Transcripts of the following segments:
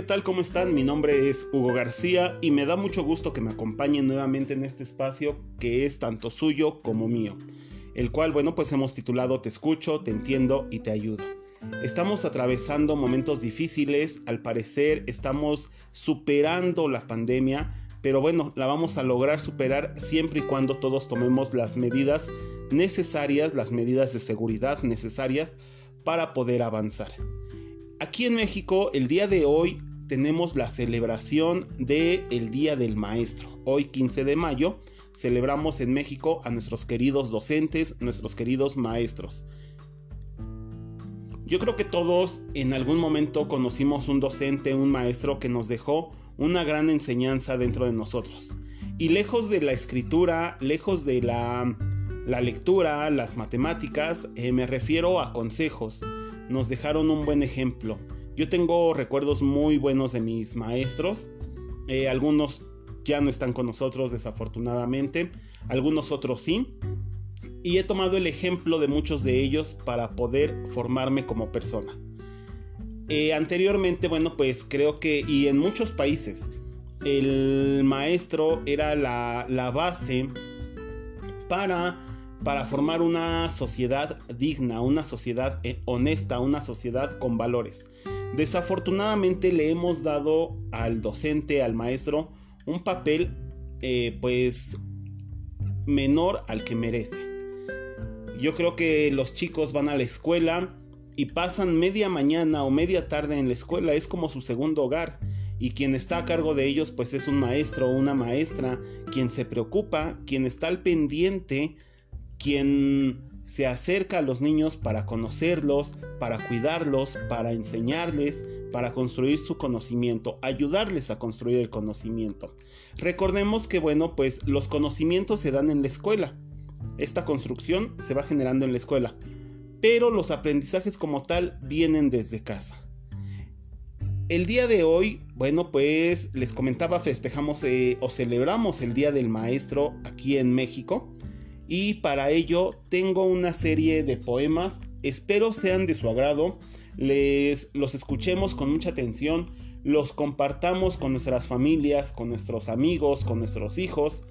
¿qué tal? ¿Cómo están? Mi nombre es Hugo García y me da mucho gusto que me acompañen nuevamente en este espacio que es tanto suyo como mío, el cual, bueno, pues hemos titulado Te escucho, te entiendo y te ayudo. Estamos atravesando momentos difíciles, al parecer estamos superando la pandemia, pero bueno, la vamos a lograr superar siempre y cuando todos tomemos las medidas necesarias, las medidas de seguridad necesarias para poder avanzar. Aquí en México, el día de hoy tenemos la celebración del el Día del Maestro. Hoy 15 de mayo celebramos en México a nuestros queridos docentes, nuestros queridos maestros. Yo creo que todos en algún momento conocimos un docente, un maestro que nos dejó una gran enseñanza dentro de nosotros. Y lejos de la escritura, lejos de la, la lectura, las matemáticas, eh, me refiero a consejos, nos dejaron un buen ejemplo. Yo tengo recuerdos muy buenos de mis maestros. Eh, algunos ya no están con nosotros desafortunadamente, algunos otros sí. Y he tomado el ejemplo de muchos de ellos para poder formarme como persona. Eh, anteriormente, bueno, pues creo que, y en muchos países, el maestro era la, la base para para formar una sociedad digna, una sociedad eh, honesta, una sociedad con valores. Desafortunadamente le hemos dado al docente, al maestro, un papel eh, pues menor al que merece. Yo creo que los chicos van a la escuela y pasan media mañana o media tarde en la escuela, es como su segundo hogar. Y quien está a cargo de ellos pues es un maestro o una maestra, quien se preocupa, quien está al pendiente quien se acerca a los niños para conocerlos, para cuidarlos, para enseñarles, para construir su conocimiento, ayudarles a construir el conocimiento. Recordemos que, bueno, pues los conocimientos se dan en la escuela. Esta construcción se va generando en la escuela, pero los aprendizajes como tal vienen desde casa. El día de hoy, bueno, pues les comentaba, festejamos eh, o celebramos el Día del Maestro aquí en México y para ello tengo una serie de poemas, espero sean de su agrado, les los escuchemos con mucha atención, los compartamos con nuestras familias, con nuestros amigos, con nuestros hijos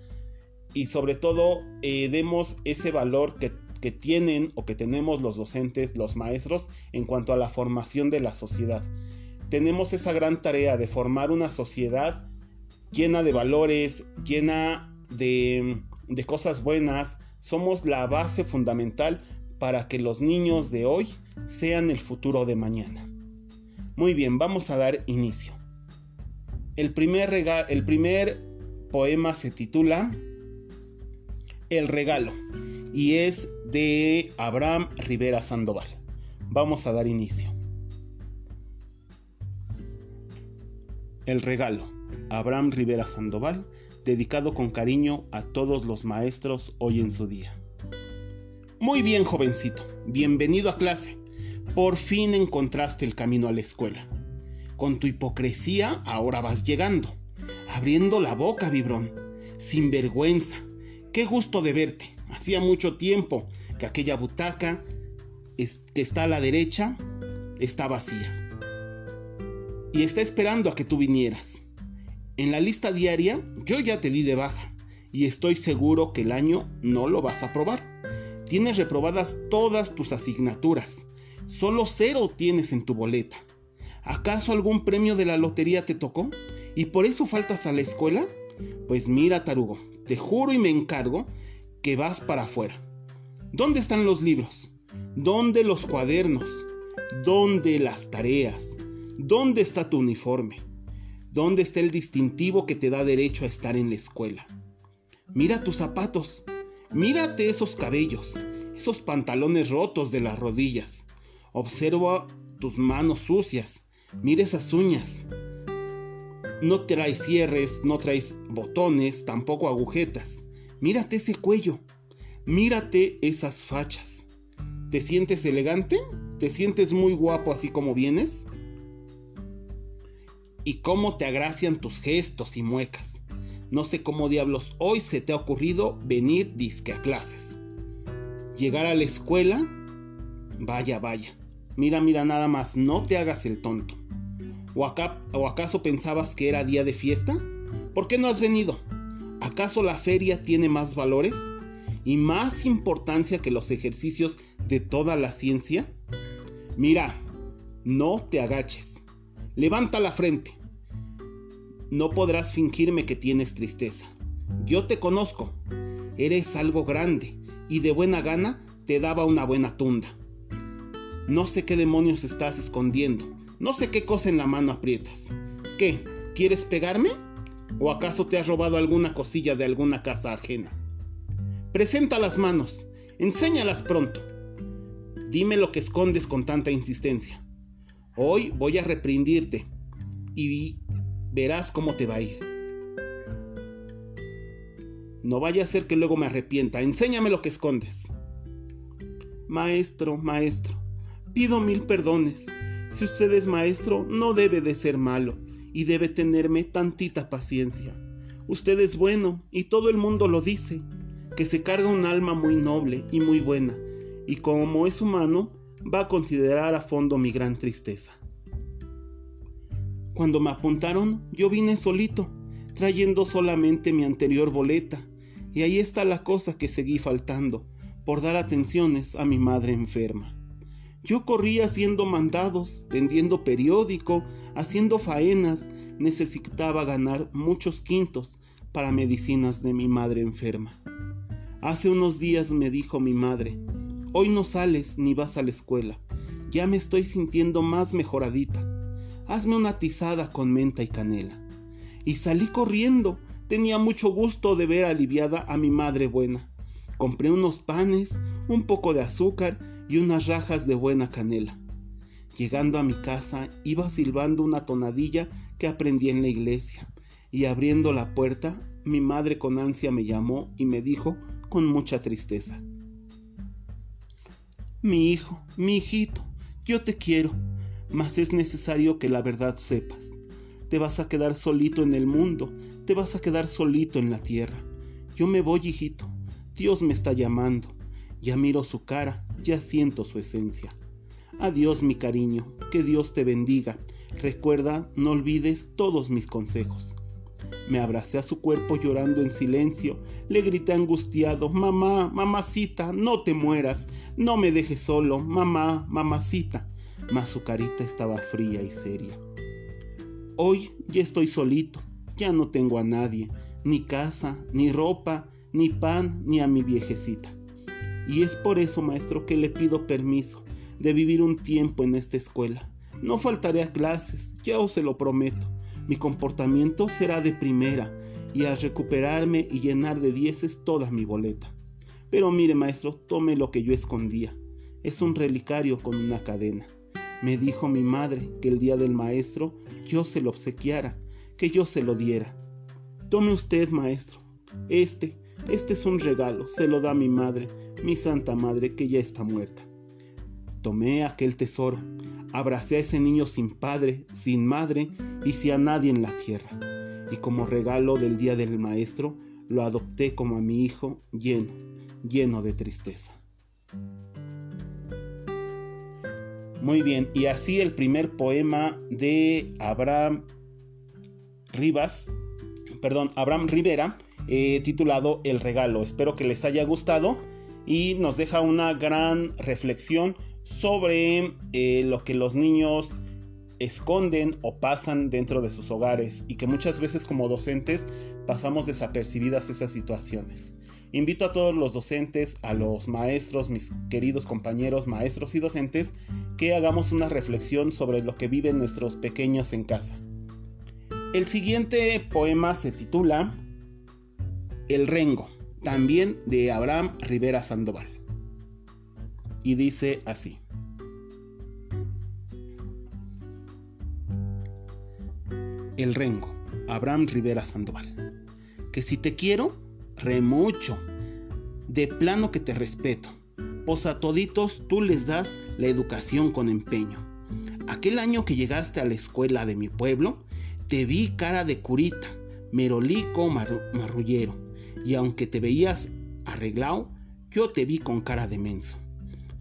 y sobre todo eh, demos ese valor que, que tienen o que tenemos los docentes, los maestros en cuanto a la formación de la sociedad. Tenemos esa gran tarea de formar una sociedad llena de valores, llena de, de cosas buenas, somos la base fundamental para que los niños de hoy sean el futuro de mañana. Muy bien, vamos a dar inicio. El primer, el primer poema se titula El regalo y es de Abraham Rivera Sandoval. Vamos a dar inicio. El regalo. Abraham Rivera Sandoval dedicado con cariño a todos los maestros hoy en su día. Muy bien, jovencito, bienvenido a clase. Por fin encontraste el camino a la escuela. Con tu hipocresía ahora vas llegando, abriendo la boca, vibrón, sin vergüenza. Qué gusto de verte. Hacía mucho tiempo que aquella butaca que está a la derecha está vacía. Y está esperando a que tú vinieras. En la lista diaria yo ya te di de baja y estoy seguro que el año no lo vas a probar. Tienes reprobadas todas tus asignaturas. Solo cero tienes en tu boleta. ¿Acaso algún premio de la lotería te tocó? ¿Y por eso faltas a la escuela? Pues mira, tarugo, te juro y me encargo que vas para afuera. ¿Dónde están los libros? ¿Dónde los cuadernos? ¿Dónde las tareas? ¿Dónde está tu uniforme? ¿Dónde está el distintivo que te da derecho a estar en la escuela? Mira tus zapatos, mírate esos cabellos, esos pantalones rotos de las rodillas. Observa tus manos sucias, mira esas uñas. No traes cierres, no traes botones, tampoco agujetas. Mírate ese cuello, mírate esas fachas. ¿Te sientes elegante? ¿Te sientes muy guapo así como vienes? Y cómo te agracian tus gestos y muecas. No sé cómo diablos hoy se te ha ocurrido venir disque a clases. Llegar a la escuela, vaya, vaya. Mira, mira nada más, no te hagas el tonto. ¿O, ¿O acaso pensabas que era día de fiesta? ¿Por qué no has venido? ¿Acaso la feria tiene más valores y más importancia que los ejercicios de toda la ciencia? Mira, no te agaches. Levanta la frente. No podrás fingirme que tienes tristeza. Yo te conozco. Eres algo grande y de buena gana te daba una buena tunda. No sé qué demonios estás escondiendo. No sé qué cosa en la mano aprietas. ¿Qué? ¿Quieres pegarme? ¿O acaso te has robado alguna cosilla de alguna casa ajena? Presenta las manos. Enséñalas pronto. Dime lo que escondes con tanta insistencia. Hoy voy a reprendirte y verás cómo te va a ir. No vaya a ser que luego me arrepienta. Enséñame lo que escondes. Maestro, maestro, pido mil perdones. Si usted es maestro, no debe de ser malo y debe tenerme tantita paciencia. Usted es bueno y todo el mundo lo dice, que se carga un alma muy noble y muy buena, y como es humano, va a considerar a fondo mi gran tristeza. Cuando me apuntaron, yo vine solito, trayendo solamente mi anterior boleta, y ahí está la cosa que seguí faltando, por dar atenciones a mi madre enferma. Yo corría haciendo mandados, vendiendo periódico, haciendo faenas, necesitaba ganar muchos quintos para medicinas de mi madre enferma. Hace unos días me dijo mi madre, hoy no sales ni vas a la escuela, ya me estoy sintiendo más mejoradita hazme una tizada con menta y canela. Y salí corriendo, tenía mucho gusto de ver aliviada a mi madre buena. Compré unos panes, un poco de azúcar y unas rajas de buena canela. Llegando a mi casa iba silbando una tonadilla que aprendí en la iglesia, y abriendo la puerta, mi madre con ansia me llamó y me dijo con mucha tristeza. Mi hijo, mi hijito, yo te quiero, mas es necesario que la verdad sepas. Te vas a quedar solito en el mundo, te vas a quedar solito en la tierra. Yo me voy, hijito, Dios me está llamando. Ya miro su cara, ya siento su esencia. Adiós, mi cariño, que Dios te bendiga. Recuerda, no olvides todos mis consejos. Me abracé a su cuerpo llorando en silencio, le grité angustiado, mamá, mamacita, no te mueras, no me dejes solo, mamá, mamacita mas su carita estaba fría y seria. Hoy ya estoy solito, ya no tengo a nadie, ni casa, ni ropa, ni pan, ni a mi viejecita. Y es por eso, maestro, que le pido permiso de vivir un tiempo en esta escuela. No faltaré a clases, ya os se lo prometo. Mi comportamiento será de primera y al recuperarme y llenar de dieces toda mi boleta. Pero mire, maestro, tome lo que yo escondía. Es un relicario con una cadena. Me dijo mi madre que el día del maestro yo se lo obsequiara, que yo se lo diera. Tome usted, maestro. Este, este es un regalo, se lo da mi madre, mi santa madre que ya está muerta. Tomé aquel tesoro, abracé a ese niño sin padre, sin madre y sin a nadie en la tierra. Y como regalo del día del maestro, lo adopté como a mi hijo lleno, lleno de tristeza. Muy bien, y así el primer poema de Abraham Rivas, perdón, Abraham Rivera, eh, titulado El regalo. Espero que les haya gustado y nos deja una gran reflexión sobre eh, lo que los niños esconden o pasan dentro de sus hogares y que muchas veces como docentes pasamos desapercibidas esas situaciones. Invito a todos los docentes, a los maestros, mis queridos compañeros, maestros y docentes, que hagamos una reflexión sobre lo que viven nuestros pequeños en casa. El siguiente poema se titula El Rengo, también de Abraham Rivera Sandoval. Y dice así. El Rengo, Abraham Rivera Sandoval. Que si te quiero, remucho. De plano que te respeto, pues a toditos tú les das la educación con empeño. Aquel año que llegaste a la escuela de mi pueblo, te vi cara de curita, merolico marrullero, y aunque te veías arreglado, yo te vi con cara de menso.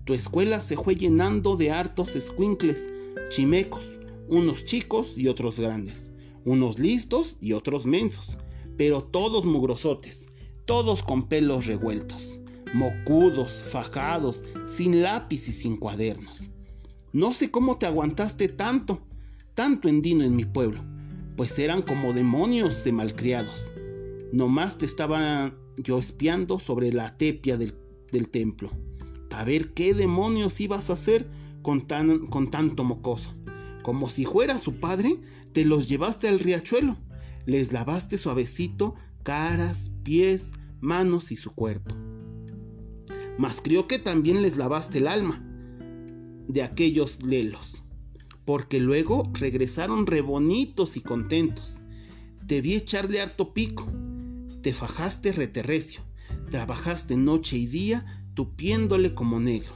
Tu escuela se fue llenando de hartos escuincles, chimecos, unos chicos y otros grandes, unos listos y otros mensos, pero todos mugrosotes, todos con pelos revueltos, mocudos, fajados, sin lápiz y sin cuadernos. No sé cómo te aguantaste tanto, tanto endino en mi pueblo, pues eran como demonios de malcriados. Nomás te estaba yo espiando sobre la tepia del, templo, ver qué demonios ibas a hacer con, tan, con tanto mocoso. Como si fuera su padre, te los llevaste al riachuelo, les lavaste suavecito caras, pies, manos y su cuerpo. Mas creo que también les lavaste el alma de aquellos lelos, porque luego regresaron rebonitos y contentos. Te vi echarle harto pico, te fajaste reterrecio, trabajaste noche y día tupiéndole como negro.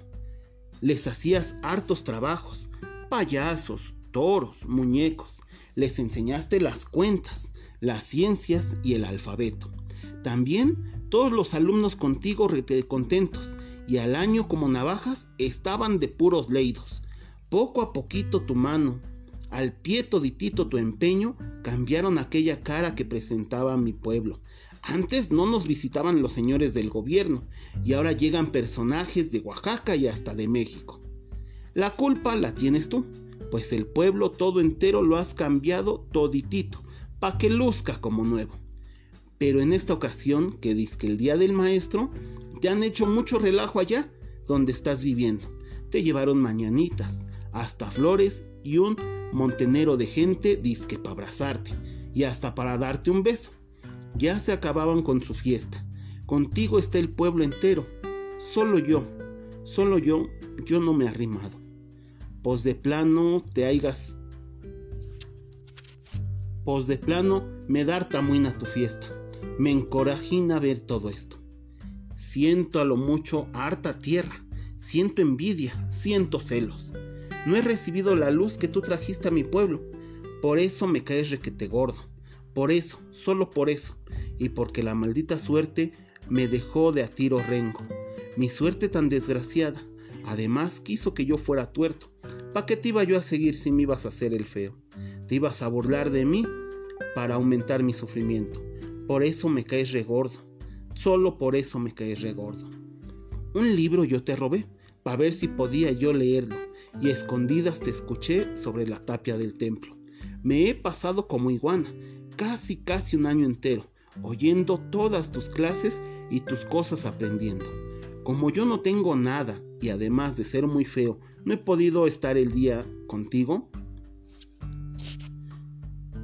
Les hacías hartos trabajos, payasos, toros, muñecos. Les enseñaste las cuentas, las ciencias y el alfabeto. También todos los alumnos contigo contentos y al año como navajas estaban de puros leidos. Poco a poquito tu mano, al pie toditito tu empeño, cambiaron aquella cara que presentaba mi pueblo. Antes no nos visitaban los señores del gobierno y ahora llegan personajes de Oaxaca y hasta de México. La culpa la tienes tú, pues el pueblo todo entero lo has cambiado toditito, pa' que luzca como nuevo. Pero en esta ocasión, que que el día del maestro, te han hecho mucho relajo allá donde estás viviendo. Te llevaron mañanitas, hasta flores y un montenero de gente disque para abrazarte y hasta para darte un beso. Ya se acababan con su fiesta. Contigo está el pueblo entero. Solo yo, solo yo, yo no me he arrimado. Pues de plano te haigas. Pues de plano me dar tamuina tu fiesta. Me encorajina ver todo esto. Siento a lo mucho harta tierra, siento envidia, siento celos. No he recibido la luz que tú trajiste a mi pueblo, por eso me caes requete gordo. Por eso, solo por eso, y porque la maldita suerte me dejó de a tiro rengo. Mi suerte tan desgraciada, además quiso que yo fuera tuerto. ¿Pa' qué te iba yo a seguir si me ibas a hacer el feo? Te ibas a burlar de mí para aumentar mi sufrimiento. Por eso me caes regordo. Solo por eso me caes regordo. Un libro yo te robé, para ver si podía yo leerlo, y escondidas te escuché sobre la tapia del templo. Me he pasado como iguana, casi casi un año entero, oyendo todas tus clases y tus cosas aprendiendo. Como yo no tengo nada y además de ser muy feo, no he podido estar el día contigo,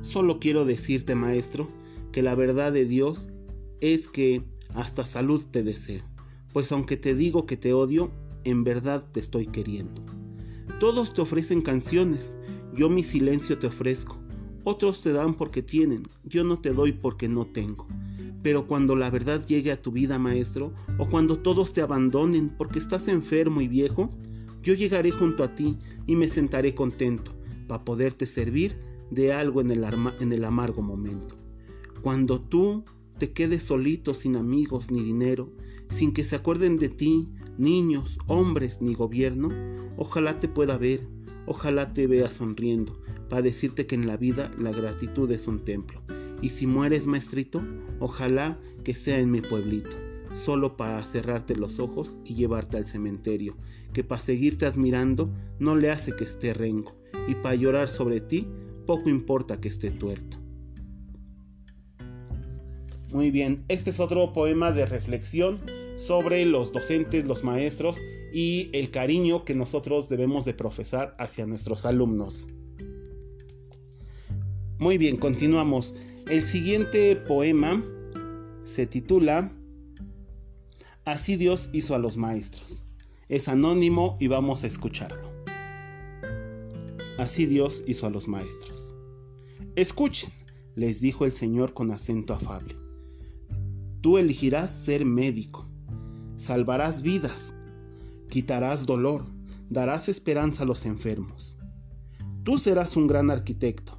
solo quiero decirte, maestro, que la verdad de Dios es que hasta salud te deseo, pues aunque te digo que te odio, en verdad te estoy queriendo. Todos te ofrecen canciones, yo mi silencio te ofrezco, otros te dan porque tienen, yo no te doy porque no tengo. Pero cuando la verdad llegue a tu vida, maestro, o cuando todos te abandonen porque estás enfermo y viejo, yo llegaré junto a ti y me sentaré contento para poderte servir de algo en el, en el amargo momento. Cuando tú te quedes solito sin amigos ni dinero, sin que se acuerden de ti, niños, hombres ni gobierno, ojalá te pueda ver, ojalá te vea sonriendo, para decirte que en la vida la gratitud es un templo. Y si mueres, maestrito, ojalá que sea en mi pueblito, solo para cerrarte los ojos y llevarte al cementerio, que para seguirte admirando no le hace que esté rengo, y para llorar sobre ti poco importa que esté tuerto. Muy bien, este es otro poema de reflexión sobre los docentes, los maestros y el cariño que nosotros debemos de profesar hacia nuestros alumnos. Muy bien, continuamos. El siguiente poema se titula Así Dios hizo a los maestros. Es anónimo y vamos a escucharlo. Así Dios hizo a los maestros. Escuchen, les dijo el Señor con acento afable. Tú elegirás ser médico, salvarás vidas, quitarás dolor, darás esperanza a los enfermos. Tú serás un gran arquitecto,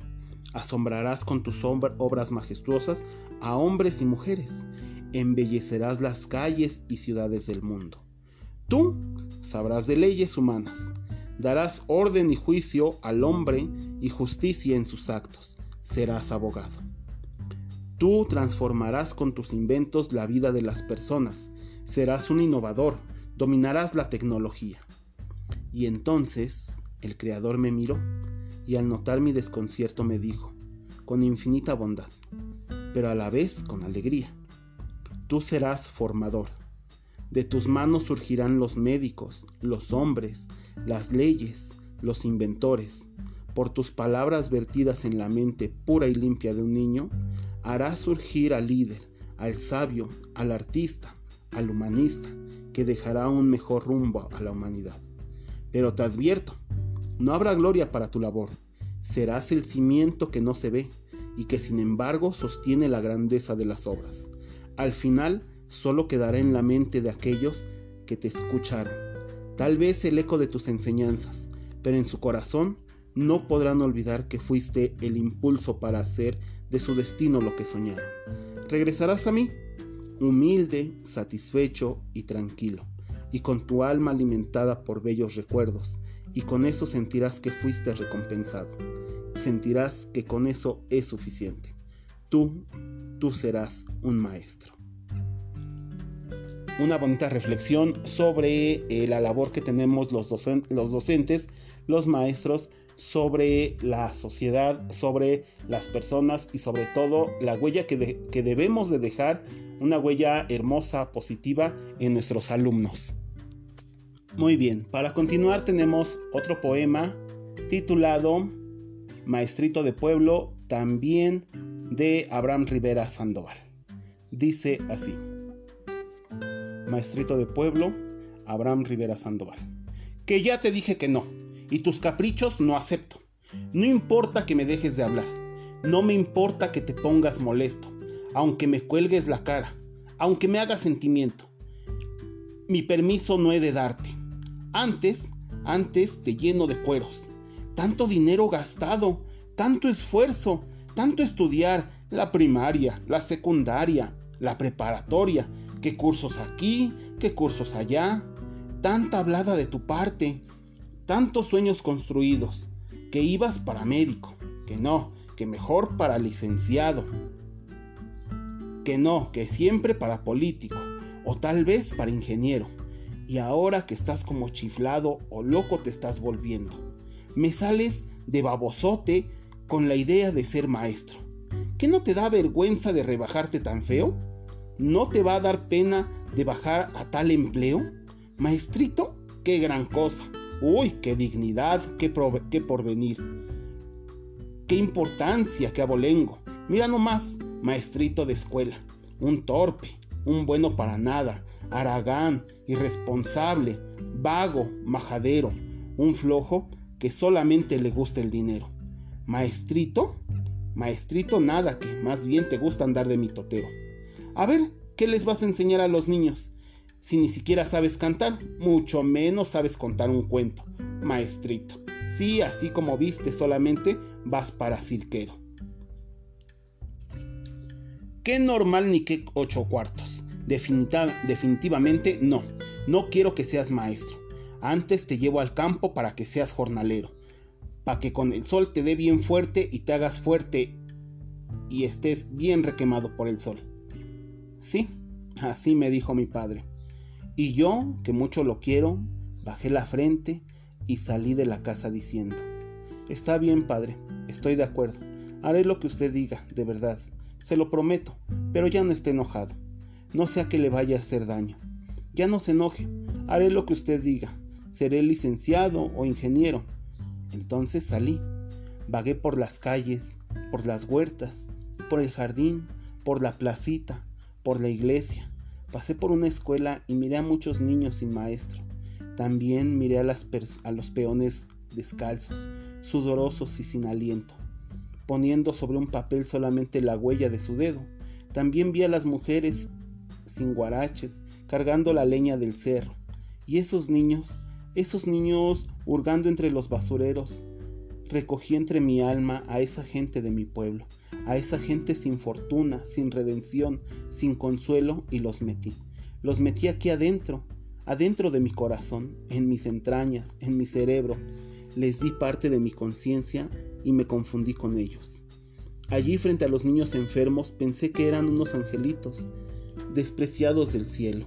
Asombrarás con tus obras majestuosas a hombres y mujeres. Embellecerás las calles y ciudades del mundo. Tú sabrás de leyes humanas. Darás orden y juicio al hombre y justicia en sus actos. Serás abogado. Tú transformarás con tus inventos la vida de las personas. Serás un innovador. Dominarás la tecnología. Y entonces el Creador me miró y al notar mi desconcierto me dijo, con infinita bondad, pero a la vez con alegría, tú serás formador. De tus manos surgirán los médicos, los hombres, las leyes, los inventores. Por tus palabras vertidas en la mente pura y limpia de un niño, harás surgir al líder, al sabio, al artista, al humanista, que dejará un mejor rumbo a la humanidad. Pero te advierto, no habrá gloria para tu labor. Serás el cimiento que no se ve y que sin embargo sostiene la grandeza de las obras. Al final solo quedará en la mente de aquellos que te escucharon. Tal vez el eco de tus enseñanzas, pero en su corazón no podrán olvidar que fuiste el impulso para hacer de su destino lo que soñaron. Regresarás a mí, humilde, satisfecho y tranquilo, y con tu alma alimentada por bellos recuerdos, y con eso sentirás que fuiste recompensado. Sentirás que con eso es suficiente. Tú, tú serás un maestro una bonita reflexión sobre eh, la labor que tenemos los, los docentes, los maestros, sobre la sociedad, sobre las personas y sobre todo la huella que, que debemos de dejar, una huella hermosa, positiva en nuestros alumnos. Muy bien, para continuar tenemos otro poema titulado Maestrito de Pueblo, también de Abraham Rivera Sandoval. Dice así. Maestrito de Pueblo, Abraham Rivera Sandoval. Que ya te dije que no, y tus caprichos no acepto. No importa que me dejes de hablar, no me importa que te pongas molesto, aunque me cuelgues la cara, aunque me hagas sentimiento. Mi permiso no he de darte. Antes, antes te lleno de cueros. Tanto dinero gastado, tanto esfuerzo, tanto estudiar la primaria, la secundaria, la preparatoria, qué cursos aquí, qué cursos allá, tanta hablada de tu parte, tantos sueños construidos, que ibas para médico, que no, que mejor para licenciado, que no, que siempre para político, o tal vez para ingeniero, y ahora que estás como chiflado o loco te estás volviendo, me sales de babosote con la idea de ser maestro. ¿Qué no te da vergüenza de rebajarte tan feo? ¿No te va a dar pena de bajar a tal empleo? Maestrito, qué gran cosa. Uy, qué dignidad, qué, porvenir. Qué importancia, qué abolengo. Mira nomás, maestrito de escuela. Un torpe, un bueno para nada, aragán, irresponsable, vago, majadero, un flojo que solamente le gusta el dinero. Maestrito, maestrito nada, que más bien te gusta andar de mitotero. A ver, ¿qué les vas a enseñar a los niños? Si ni siquiera sabes cantar, mucho menos sabes contar un cuento, maestrito. Sí, así como viste, solamente vas para cirquero. ¿Qué normal ni qué ocho cuartos? Definitivamente no. No quiero que seas maestro. Antes te llevo al campo para que seas jornalero. Para que con el sol te dé bien fuerte y te hagas fuerte y estés bien requemado por el sol. Sí, así me dijo mi padre. Y yo, que mucho lo quiero, bajé la frente y salí de la casa diciendo, Está bien, padre, estoy de acuerdo. Haré lo que usted diga, de verdad. Se lo prometo, pero ya no esté enojado. No sea que le vaya a hacer daño. Ya no se enoje. Haré lo que usted diga. Seré licenciado o ingeniero. Entonces salí. Vagué por las calles, por las huertas, por el jardín, por la placita, por la iglesia. Pasé por una escuela y miré a muchos niños sin maestro. También miré a, los peones descalzos, sudorosos y sin aliento, poniendo sobre un papel solamente la huella de su dedo. También vi a las mujeres sin guaraches, cargando la leña del cerro. Y esos niños, esos niños hurgando entre los basureros, recogí entre mi alma a esa gente de mi pueblo, a esa gente sin fortuna, sin redención, sin consuelo, y los metí. Los metí aquí adentro, adentro de mi corazón, en mis entrañas, en mi cerebro. Les di parte de mi conciencia y me confundí con ellos. Allí frente a los niños enfermos pensé que eran unos angelitos, despreciados del cielo.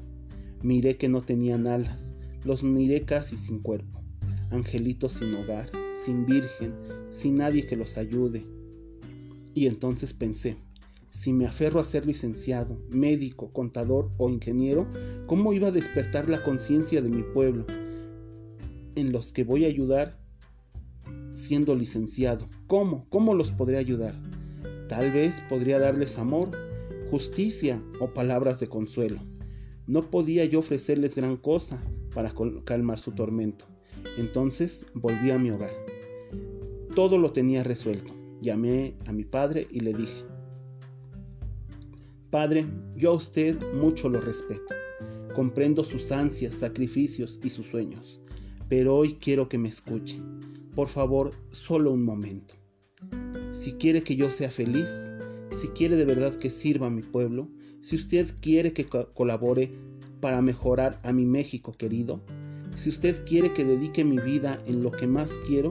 Miré que no tenían alas, los miré casi sin cuerpo, angelitos sin hogar, sin virgen, sin nadie que los ayude. Y entonces pensé, si me aferro a ser licenciado, médico, contador o ingeniero, ¿cómo iba a despertar la conciencia de mi pueblo? En los que voy a ayudar siendo licenciado. ¿Cómo? ¿Cómo los podré ayudar? Tal vez podría darles amor, justicia o palabras de consuelo. No podía yo ofrecerles gran cosa para calmar su tormento. Entonces volví a mi hogar. Todo lo tenía resuelto. Llamé a mi padre y le dije, Padre, yo a usted mucho lo respeto. Comprendo sus ansias, sacrificios y sus sueños, pero hoy quiero que me escuche. Por favor, solo un momento. Si quiere que yo sea feliz, si quiere de verdad que sirva a mi pueblo, si usted quiere que colabore para mejorar a mi México querido, si usted quiere que dedique mi vida en lo que más quiero,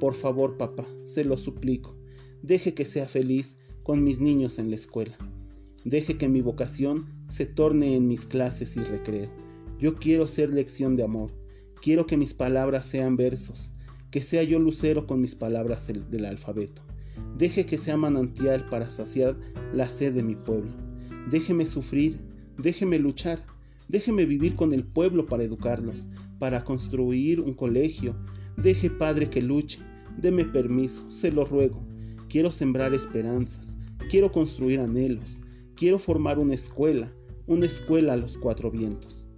por favor papá, se lo suplico, deje que sea feliz con mis niños en la escuela. Deje que mi vocación se torne en mis clases y recreo. Yo quiero ser lección de amor. Quiero que mis palabras sean versos, que sea yo lucero con mis palabras del alfabeto. Deje que sea manantial para saciar la sed de mi pueblo. Déjeme sufrir, déjeme luchar, déjeme vivir con el pueblo para educarlos, para construir un colegio. Deje, Padre, que luche, deme permiso, se lo ruego. Quiero sembrar esperanzas, quiero construir anhelos, Quiero formar una escuela, una escuela a los cuatro vientos.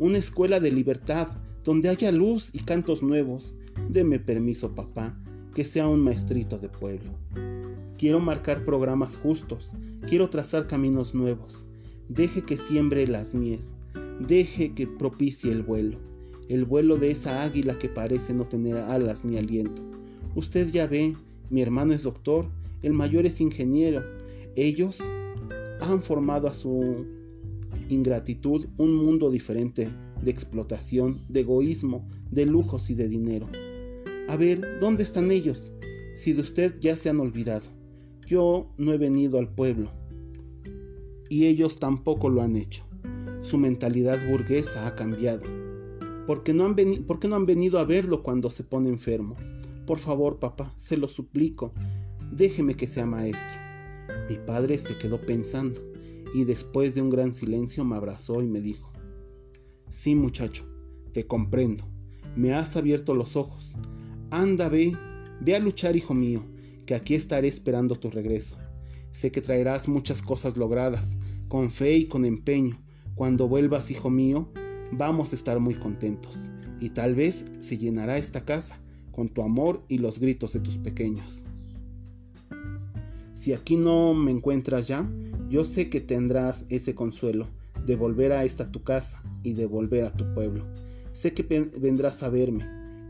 Una escuela de libertad, donde haya luz y cantos nuevos. Deme permiso, papá, que sea un maestrito de pueblo. Quiero marcar programas justos, quiero trazar caminos nuevos. Deje que siembre las mies, deje que propicie el vuelo, el vuelo de esa águila que parece no tener alas ni aliento. Usted ya ve, mi hermano es doctor, el mayor es ingeniero. Ellos han formado a su ingratitud un mundo diferente de explotación, de egoísmo, de lujos y de dinero. A ver, ¿dónde están ellos? Si de usted ya se han olvidado. Yo no he venido al pueblo. Y ellos tampoco lo han hecho. Su mentalidad burguesa ha cambiado. ¿Por qué no han, ¿Por qué no han venido a verlo cuando se pone enfermo? Por favor, papá, se lo suplico. Déjeme que sea maestro. Mi padre se quedó pensando y después de un gran silencio me abrazó y me dijo, Sí muchacho, te comprendo, me has abierto los ojos. Anda, ve, ve a luchar, hijo mío, que aquí estaré esperando tu regreso. Sé que traerás muchas cosas logradas, con fe y con empeño. Cuando vuelvas, hijo mío, vamos a estar muy contentos, y tal vez se llenará esta casa con tu amor y los gritos de tus pequeños. Si aquí no me encuentras ya, yo sé que tendrás ese consuelo de volver a esta tu casa y de volver a tu pueblo. Sé que vendrás a verme,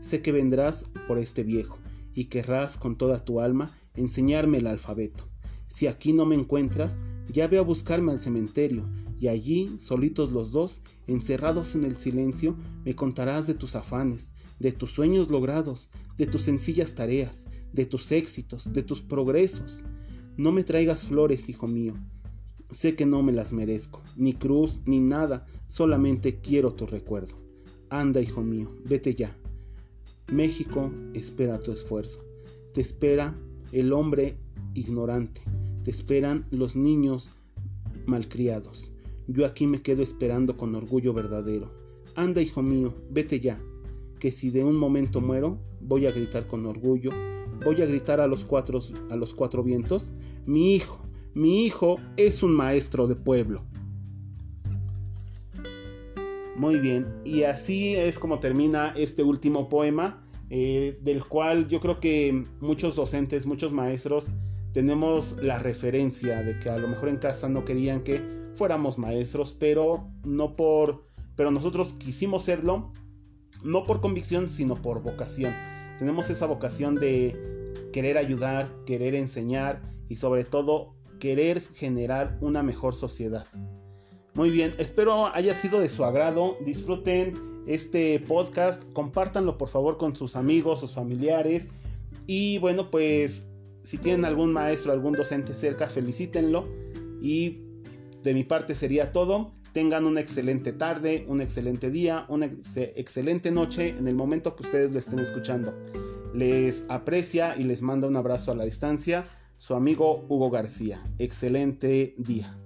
sé que vendrás por este viejo y querrás con toda tu alma enseñarme el alfabeto. Si aquí no me encuentras, ya ve a buscarme al cementerio y allí, solitos los dos, encerrados en el silencio, me contarás de tus afanes, de tus sueños logrados, de tus sencillas tareas, de tus éxitos, de tus progresos. No me traigas flores, hijo mío. Sé que no me las merezco, ni cruz, ni nada, solamente quiero tu recuerdo. Anda, hijo mío, vete ya. México espera tu esfuerzo. Te espera el hombre ignorante. Te esperan los niños malcriados. Yo aquí me quedo esperando con orgullo verdadero. Anda, hijo mío, vete ya, que si de un momento muero, voy a gritar con orgullo voy a gritar a los cuatro, a los cuatro vientos, mi hijo, mi hijo es un maestro de pueblo. Muy bien, y así es como termina este último poema, eh, del cual yo creo que muchos docentes, muchos maestros, tenemos la referencia de que a lo mejor en casa no querían que fuéramos maestros, pero no por, pero nosotros quisimos serlo, no por convicción, sino por vocación tenemos esa vocación de querer ayudar, querer enseñar y sobre todo querer generar una mejor sociedad. Muy bien, espero haya sido de su agrado. Disfruten este podcast, compártanlo por favor con sus amigos, sus familiares Y bueno, pues si tienen algún maestro, algún docente cerca, felicítenlo. Y de mi parte sería todo. Tengan una excelente tarde, un excelente día, una excelente noche en el momento que ustedes lo estén escuchando. Les aprecia y les manda un abrazo a la distancia su amigo Hugo García. Excelente día.